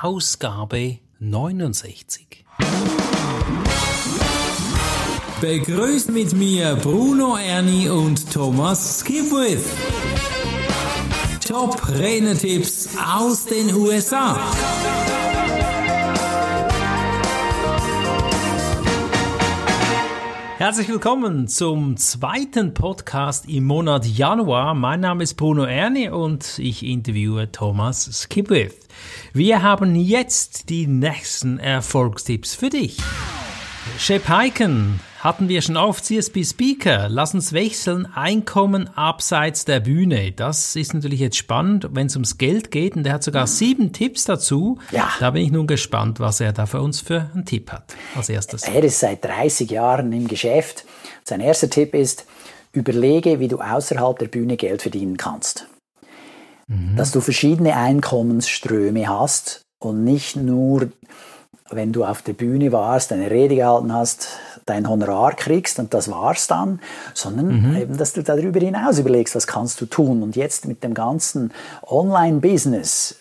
Ausgabe 69. Begrüßt mit mir Bruno Ernie und Thomas Skipwith. Top Renetipps aus den USA. Herzlich willkommen zum zweiten Podcast im Monat Januar. Mein Name ist Bruno Erni und ich interviewe Thomas Skipwith. Wir haben jetzt die nächsten Erfolgstipps für dich. Shep Heiken hatten wir schon oft CSP Speaker. Lass uns wechseln. Einkommen abseits der Bühne. Das ist natürlich jetzt spannend, wenn es ums Geld geht. Und er hat sogar sieben Tipps dazu. Ja. Da bin ich nun gespannt, was er da für uns für einen Tipp hat. Als erstes. Er ist seit 30 Jahren im Geschäft. Sein erster Tipp ist, überlege, wie du außerhalb der Bühne Geld verdienen kannst. Mhm. Dass du verschiedene Einkommensströme hast und nicht nur wenn du auf der Bühne warst, eine Rede gehalten hast, dein Honorar kriegst und das war's dann, sondern mhm. eben, dass du darüber hinaus überlegst, was kannst du tun. Und jetzt mit dem ganzen Online-Business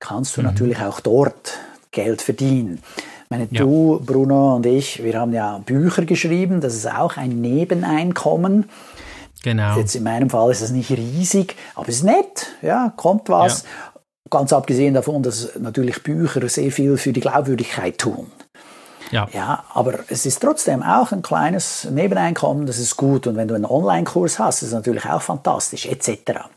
kannst du mhm. natürlich auch dort Geld verdienen. Ich meine, ja. du, Bruno und ich, wir haben ja Bücher geschrieben, das ist auch ein Nebeneinkommen. Genau. Jetzt in meinem Fall ist das nicht riesig, aber es ist nett, ja, kommt was. Ja. Ganz abgesehen davon, dass natürlich Bücher sehr viel für die Glaubwürdigkeit tun. Ja. ja, aber es ist trotzdem auch ein kleines Nebeneinkommen, das ist gut. Und wenn du einen Online-Kurs hast, ist es natürlich auch fantastisch, etc.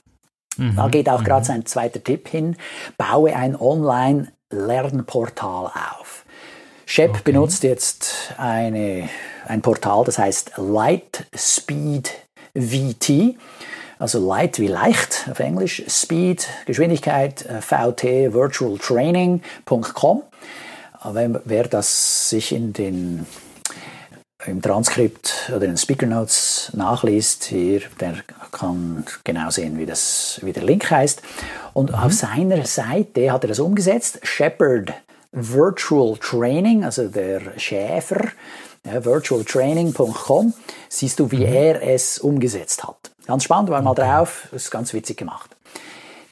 Mhm. Da geht auch mhm. gerade sein zweiter Tipp hin. Baue ein Online-Lernportal auf. Shep okay. benutzt jetzt eine, ein Portal, das heißt Lightspeed VT. Also Light wie leicht auf Englisch, Speed, Geschwindigkeit, äh, VT, virtualtraining.com. Wenn, wer das sich in den im Transkript oder in den Speaker Notes nachliest, hier, der kann genau sehen, wie, das, wie der Link heißt. Und mhm. auf seiner Seite hat er das umgesetzt. Shepherd Virtual Training, also der Schäfer, ja, virtualtraining.com, siehst du, wie mhm. er es umgesetzt hat. Ganz spannend, war mal drauf, ist ganz witzig gemacht.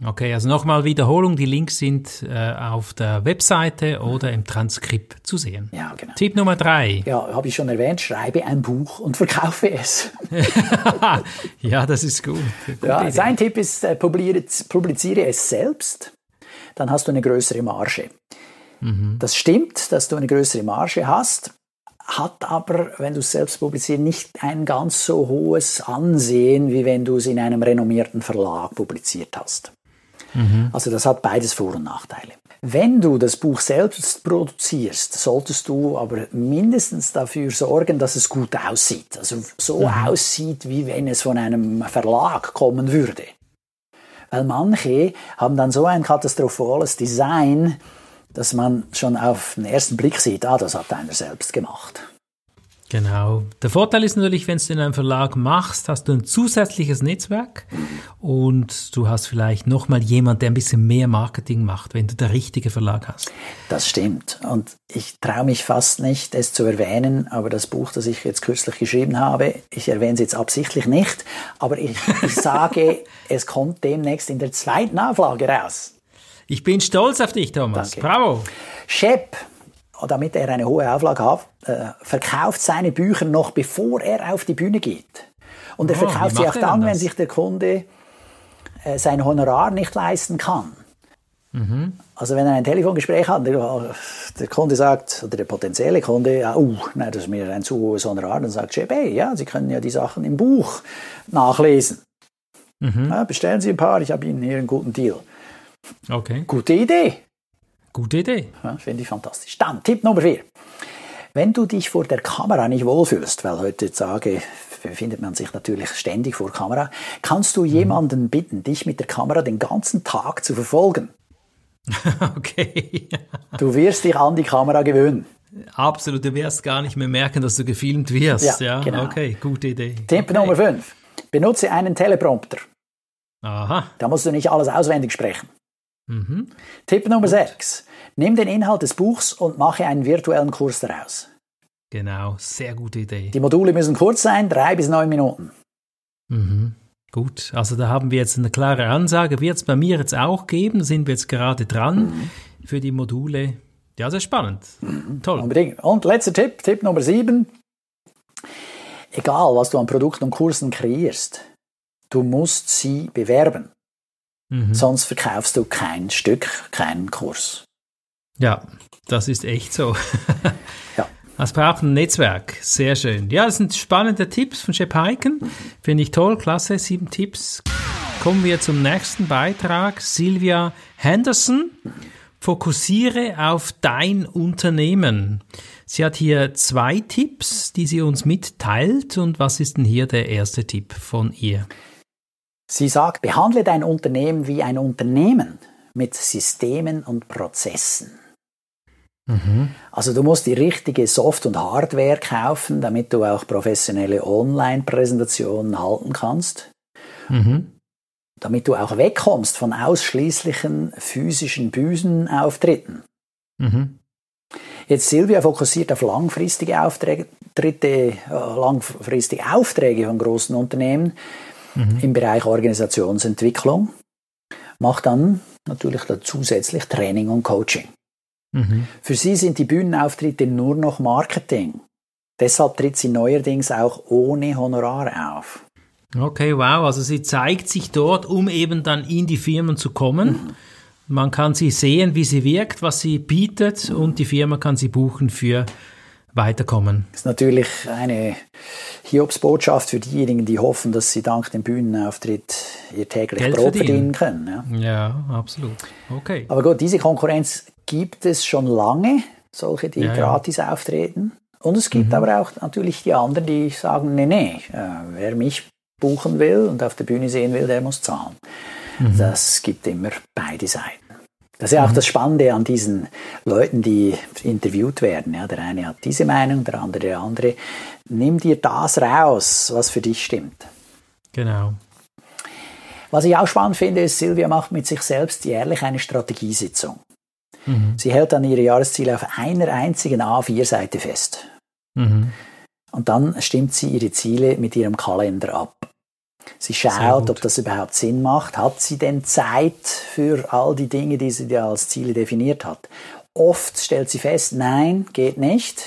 Okay, also nochmal Wiederholung. Die Links sind äh, auf der Webseite oder im Transkript zu sehen. Ja, genau. Tipp Nummer drei. Ja, habe ich schon erwähnt. Schreibe ein Buch und verkaufe es. ja, das ist gut. Ja, sein Tipp ist, äh, publiziere, publiziere es selbst. Dann hast du eine größere Marge. Mhm. Das stimmt, dass du eine größere Marge hast hat aber, wenn du es selbst publizierst, nicht ein ganz so hohes Ansehen, wie wenn du es in einem renommierten Verlag publiziert hast. Mhm. Also das hat beides Vor- und Nachteile. Wenn du das Buch selbst produzierst, solltest du aber mindestens dafür sorgen, dass es gut aussieht. Also so mhm. aussieht, wie wenn es von einem Verlag kommen würde. Weil manche haben dann so ein katastrophales Design, dass man schon auf den ersten Blick sieht, ah, das hat einer selbst gemacht. Genau. Der Vorteil ist natürlich, wenn du es in einem Verlag machst, hast du ein zusätzliches Netzwerk und du hast vielleicht nochmal jemand, der ein bisschen mehr Marketing macht, wenn du der richtige Verlag hast. Das stimmt. Und ich traue mich fast nicht, es zu erwähnen, aber das Buch, das ich jetzt kürzlich geschrieben habe, ich erwähne es jetzt absichtlich nicht, aber ich, ich sage, es kommt demnächst in der zweiten Auflage raus. Ich bin stolz auf dich, Thomas. Danke. Bravo. Shep damit er eine hohe Auflage hat, äh, verkauft seine Bücher noch bevor er auf die Bühne geht. Und er oh, verkauft sie auch dann, wenn sich der Kunde äh, sein Honorar nicht leisten kann. Mhm. Also wenn er ein Telefongespräch hat, der, der, Kunde sagt, oder der potenzielle Kunde, ja, uh, nein, das ist mir ein zu hohes Honorar, dann sagt Chef, hey, ja, Sie können ja die Sachen im Buch nachlesen. Mhm. Ja, bestellen Sie ein paar, ich habe Ihnen hier einen guten Deal. Okay. Gute Idee. Gute Idee. Ja, Finde ich fantastisch. Dann Tipp Nummer vier. Wenn du dich vor der Kamera nicht wohlfühlst, weil heutzutage befindet man sich natürlich ständig vor Kamera, kannst du mhm. jemanden bitten, dich mit der Kamera den ganzen Tag zu verfolgen. Okay. du wirst dich an die Kamera gewöhnen. Absolut, du wirst gar nicht mehr merken, dass du gefilmt wirst. Ja, ja? Genau. okay, gute Idee. Tipp okay. Nummer 5. Benutze einen Teleprompter. Aha. Da musst du nicht alles auswendig sprechen. Mhm. Tipp Nummer 6. Nimm den Inhalt des Buchs und mache einen virtuellen Kurs daraus. Genau, sehr gute Idee. Die Module müssen kurz sein, drei bis neun Minuten. Mhm. Gut, also da haben wir jetzt eine klare Ansage. Wird es bei mir jetzt auch geben, sind wir jetzt gerade dran. Mhm. für die Module. Ja, sehr spannend. Mhm. Toll. Unbedingt. Und letzter Tipp, Tipp Nummer sieben. Egal, was du an Produkten und Kursen kreierst, du musst sie bewerben. Mhm. Sonst verkaufst du kein Stück, keinen Kurs. Ja, das ist echt so. ja. Es braucht ein Netzwerk. Sehr schön. Ja, das sind spannende Tipps von Shep Heiken. Finde ich toll. Klasse. Sieben Tipps. Kommen wir zum nächsten Beitrag. Silvia Henderson. Fokussiere auf dein Unternehmen. Sie hat hier zwei Tipps, die sie uns mitteilt. Und was ist denn hier der erste Tipp von ihr? Sie sagt, behandle dein Unternehmen wie ein Unternehmen mit Systemen und Prozessen. Mhm. Also du musst die richtige Soft- und Hardware kaufen, damit du auch professionelle Online-Präsentationen halten kannst. Mhm damit du auch wegkommst von ausschließlichen physischen Bühnenauftritten. Mhm. Jetzt Silvia fokussiert auf langfristige Aufträge, dritte, äh, langfristige Aufträge von großen Unternehmen mhm. im Bereich Organisationsentwicklung, macht dann natürlich da zusätzlich Training und Coaching. Mhm. Für sie sind die Bühnenauftritte nur noch Marketing. Deshalb tritt sie neuerdings auch ohne Honorar auf. Okay, wow. Also sie zeigt sich dort, um eben dann in die Firmen zu kommen. Mhm. Man kann sie sehen, wie sie wirkt, was sie bietet mhm. und die Firma kann sie buchen für Weiterkommen. Das ist natürlich eine Hiobsbotschaft für diejenigen, die hoffen, dass sie dank dem Bühnenauftritt ihr täglich Geld Brot verdienen, verdienen können. Ja. ja. absolut. Okay. Aber gut, diese Konkurrenz gibt es schon lange, solche, die ja, gratis ja. auftreten. Und es gibt mhm. aber auch natürlich die anderen, die sagen, nee, nee, äh, wer mich buchen will und auf der Bühne sehen will, der muss zahlen. Mhm. Das gibt immer beide Seiten. Das ist ja auch mhm. das Spannende an diesen Leuten, die interviewt werden. Ja, der eine hat diese Meinung, der andere der andere. Nimm dir das raus, was für dich stimmt. Genau. Was ich auch spannend finde, ist, Silvia macht mit sich selbst jährlich eine Strategiesitzung. Mhm. Sie hält dann ihre Jahresziele auf einer einzigen A4-Seite fest. Mhm. Und dann stimmt sie ihre Ziele mit ihrem Kalender ab. Sie schaut, ob das überhaupt Sinn macht. Hat sie denn Zeit für all die Dinge, die sie ja als Ziele definiert hat? Oft stellt sie fest, nein, geht nicht.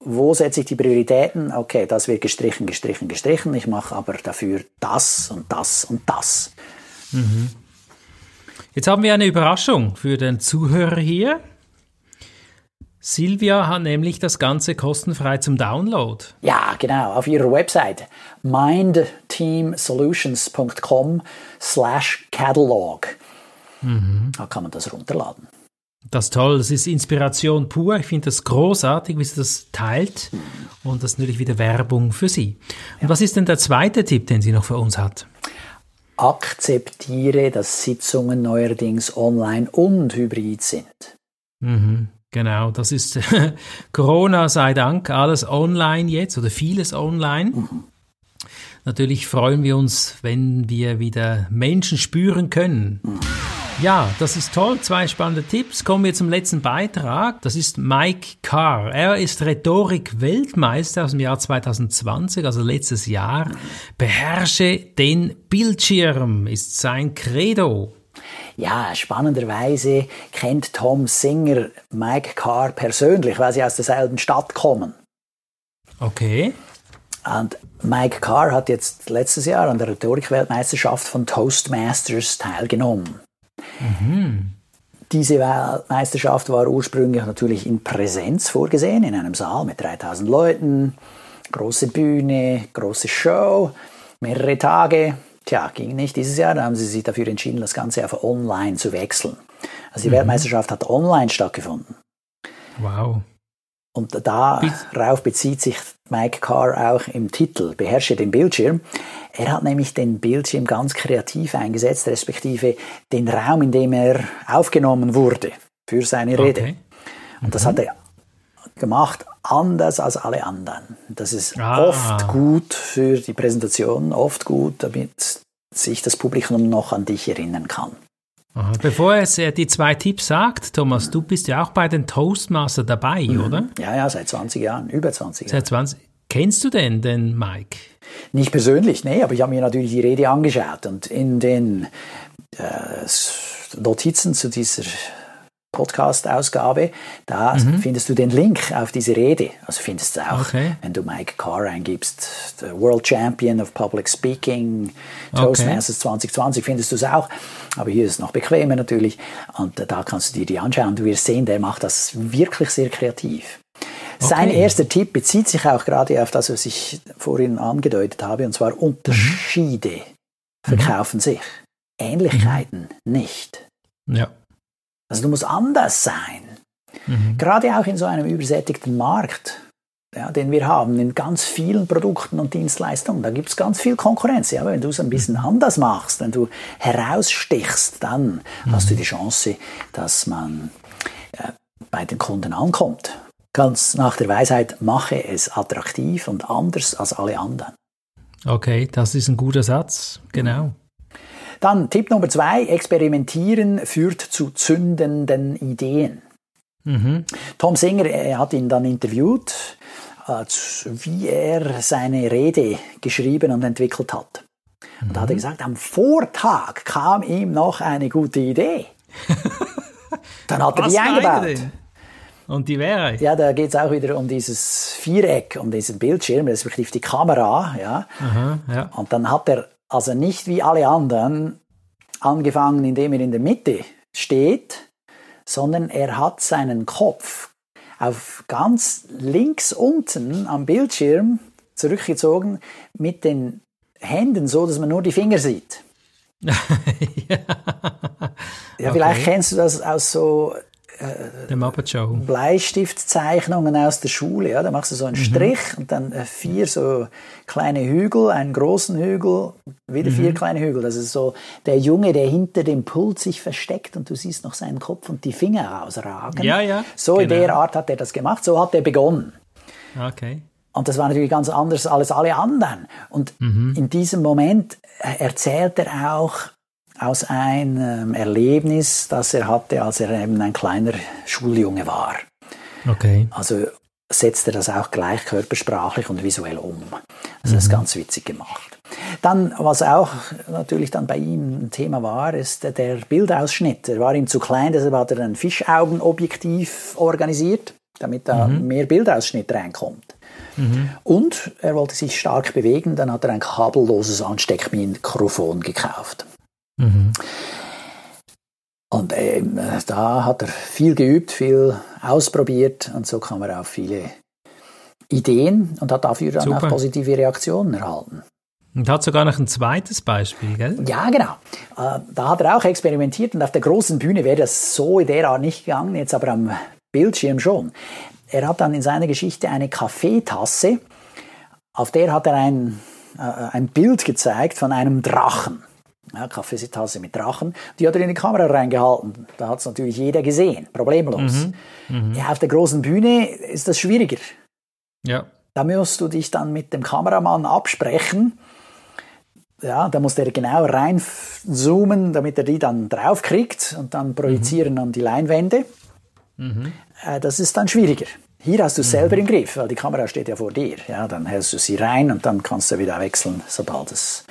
Wo setze ich die Prioritäten? Okay, das wird gestrichen, gestrichen, gestrichen. Ich mache aber dafür das und das und das. Mhm. Jetzt haben wir eine Überraschung für den Zuhörer hier. Silvia hat nämlich das Ganze kostenfrei zum Download. Ja, genau, auf ihrer Website mindteamsolutions.com slash catalog. Mhm. Da kann man das runterladen. Das ist toll, das ist Inspiration pur. Ich finde das großartig, wie sie das teilt. Mhm. Und das ist natürlich wieder Werbung für Sie. Und ja. was ist denn der zweite Tipp, den sie noch für uns hat? Akzeptiere, dass Sitzungen neuerdings online und hybrid sind. Mhm. Genau, das ist Corona sei Dank, alles online jetzt oder vieles online. Natürlich freuen wir uns, wenn wir wieder Menschen spüren können. Ja, das ist toll. Zwei spannende Tipps. Kommen wir zum letzten Beitrag. Das ist Mike Carr. Er ist Rhetorik-Weltmeister aus dem Jahr 2020, also letztes Jahr. Beherrsche den Bildschirm ist sein Credo. Ja, spannenderweise kennt Tom Singer Mike Carr persönlich, weil sie aus derselben Stadt kommen. Okay. Und Mike Carr hat jetzt letztes Jahr an der Rhetorik-Weltmeisterschaft von Toastmasters teilgenommen. Mhm. Diese Weltmeisterschaft war ursprünglich natürlich in Präsenz vorgesehen, in einem Saal mit 3000 Leuten, große Bühne, große Show, mehrere Tage. Tja, ging nicht dieses Jahr, da haben sie sich dafür entschieden, das Ganze auf online zu wechseln. Also die mhm. Weltmeisterschaft hat online stattgefunden. Wow. Und darauf bezieht sich Mike Carr auch im Titel, beherrsche den Bildschirm. Er hat nämlich den Bildschirm ganz kreativ eingesetzt, respektive den Raum, in dem er aufgenommen wurde für seine Rede. Okay. Und das mhm. hat er gemacht anders als alle anderen. Das ist ah. oft gut für die Präsentation, oft gut, damit sich das Publikum noch an dich erinnern kann. Aha. Bevor er die zwei Tipps sagt, Thomas, du bist ja auch bei den Toastmaster dabei, mhm. oder? Ja, ja, seit 20 Jahren, über 20 Jahren. Seit 20. Kennst du denn den Mike? Nicht persönlich, nee, aber ich habe mir natürlich die Rede angeschaut und in den äh, Notizen zu dieser Podcast-Ausgabe. Da mhm. findest du den Link auf diese Rede. Also findest du auch, okay. wenn du Mike Carr eingibst, the World Champion of Public Speaking, Toastmasters okay. 2020, findest du es auch. Aber hier ist es noch bequemer natürlich. Und da kannst du dir die anschauen. Du wirst sehen, der macht das wirklich sehr kreativ. Okay. Sein erster Tipp bezieht sich auch gerade auf das, was ich vorhin angedeutet habe, und zwar Unterschiede mhm. verkaufen sich, Ähnlichkeiten mhm. nicht. Ja. Also du musst anders sein. Mhm. Gerade auch in so einem übersättigten Markt, ja, den wir haben, in ganz vielen Produkten und Dienstleistungen, da gibt es ganz viel Konkurrenz. Ja, wenn du es ein bisschen mhm. anders machst, wenn du herausstichst, dann mhm. hast du die Chance, dass man äh, bei den Kunden ankommt. Ganz nach der Weisheit, mache es attraktiv und anders als alle anderen. Okay, das ist ein guter Satz, genau. Dann Tipp Nummer zwei, experimentieren führt zu zündenden Ideen. Mhm. Tom Singer er hat ihn dann interviewt, wie er seine Rede geschrieben und entwickelt hat. Und mhm. da hat er gesagt, am Vortag kam ihm noch eine gute Idee. Dann hat er die eingebaut. Und die wäre? Ja, da geht es auch wieder um dieses Viereck, um diesen Bildschirm, respektive die Kamera. Ja. Aha, ja. Und dann hat er also nicht wie alle anderen angefangen, indem er in der Mitte steht, sondern er hat seinen Kopf auf ganz links unten am Bildschirm zurückgezogen mit den Händen so, dass man nur die Finger sieht. ja, ja vielleicht okay. kennst du das aus so Show. Bleistiftzeichnungen aus der Schule. Ja, da machst du so einen mhm. Strich und dann äh, vier so kleine Hügel, einen großen Hügel, wieder mhm. vier kleine Hügel. Das ist so der Junge, der hinter dem Pult sich versteckt und du siehst noch seinen Kopf und die Finger rausragen. Ja, ja. So genau. in der Art hat er das gemacht. So hat er begonnen. Okay. Und das war natürlich ganz anders als alle anderen. Und mhm. in diesem Moment äh, erzählt er auch aus einem Erlebnis, das er hatte, als er eben ein kleiner Schuljunge war. Okay. Also setzt er das auch gleich körpersprachlich und visuell um. Also das ist mhm. ganz witzig gemacht. Dann, was auch natürlich dann bei ihm ein Thema war, ist der Bildausschnitt. Er war ihm zu klein, deshalb hat er ein Fischaugenobjektiv organisiert, damit da mhm. mehr Bildausschnitt reinkommt. Mhm. Und er wollte sich stark bewegen, dann hat er ein kabelloses Ansteckmikrofon gekauft. Mhm. Und ähm, da hat er viel geübt, viel ausprobiert und so kam er auf viele Ideen und hat dafür dann Super. auch positive Reaktionen erhalten. Und hat sogar noch ein zweites Beispiel, gell? Ja, genau. Äh, da hat er auch experimentiert und auf der großen Bühne wäre das so in der Art nicht gegangen, jetzt aber am Bildschirm schon. Er hat dann in seiner Geschichte eine Kaffeetasse, auf der hat er ein, äh, ein Bild gezeigt von einem Drachen ja, Kaffeetasse mit Drachen, die hat er in die Kamera reingehalten. Da hat es natürlich jeder gesehen, problemlos. Mhm. Mhm. Ja, auf der großen Bühne ist das schwieriger. Ja. Da musst du dich dann mit dem Kameramann absprechen. Ja, da muss der genau reinzoomen, damit er die dann draufkriegt und dann projizieren mhm. an die Leinwände. Mhm. Äh, das ist dann schwieriger. Hier hast du es selber im Griff, weil die Kamera steht ja vor dir. Ja, dann hältst du sie rein und dann kannst du wieder wechseln, sobald es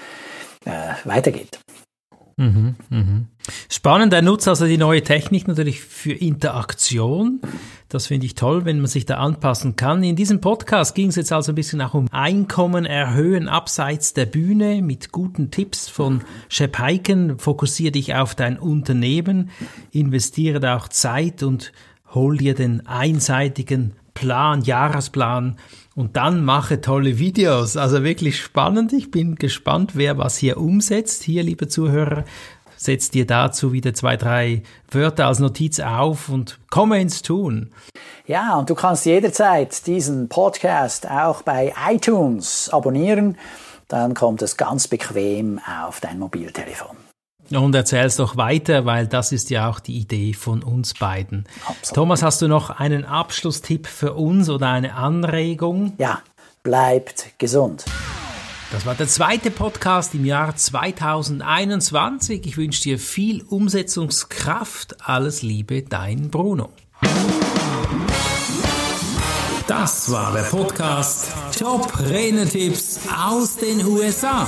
äh, weitergeht. Mhm, mhm. Spannend, er nutzt also die neue Technik natürlich für Interaktion. Das finde ich toll, wenn man sich da anpassen kann. In diesem Podcast ging es jetzt also ein bisschen auch um Einkommen erhöhen abseits der Bühne mit guten Tipps von Shep Heiken. Fokussiere dich auf dein Unternehmen, investiere da auch Zeit und hol dir den einseitigen Plan, Jahresplan und dann mache tolle Videos. Also wirklich spannend. Ich bin gespannt, wer was hier umsetzt. Hier, liebe Zuhörer, setzt dir dazu wieder zwei, drei Wörter als Notiz auf und komme ins Tun. Ja, und du kannst jederzeit diesen Podcast auch bei iTunes abonnieren. Dann kommt es ganz bequem auf dein Mobiltelefon. Und erzähl's doch weiter, weil das ist ja auch die Idee von uns beiden. Absolut. Thomas, hast du noch einen Abschlusstipp für uns oder eine Anregung? Ja, bleibt gesund. Das war der zweite Podcast im Jahr 2021. Ich wünsche dir viel Umsetzungskraft. Alles Liebe, dein Bruno. Das war der Podcast Top Renetipps aus den USA.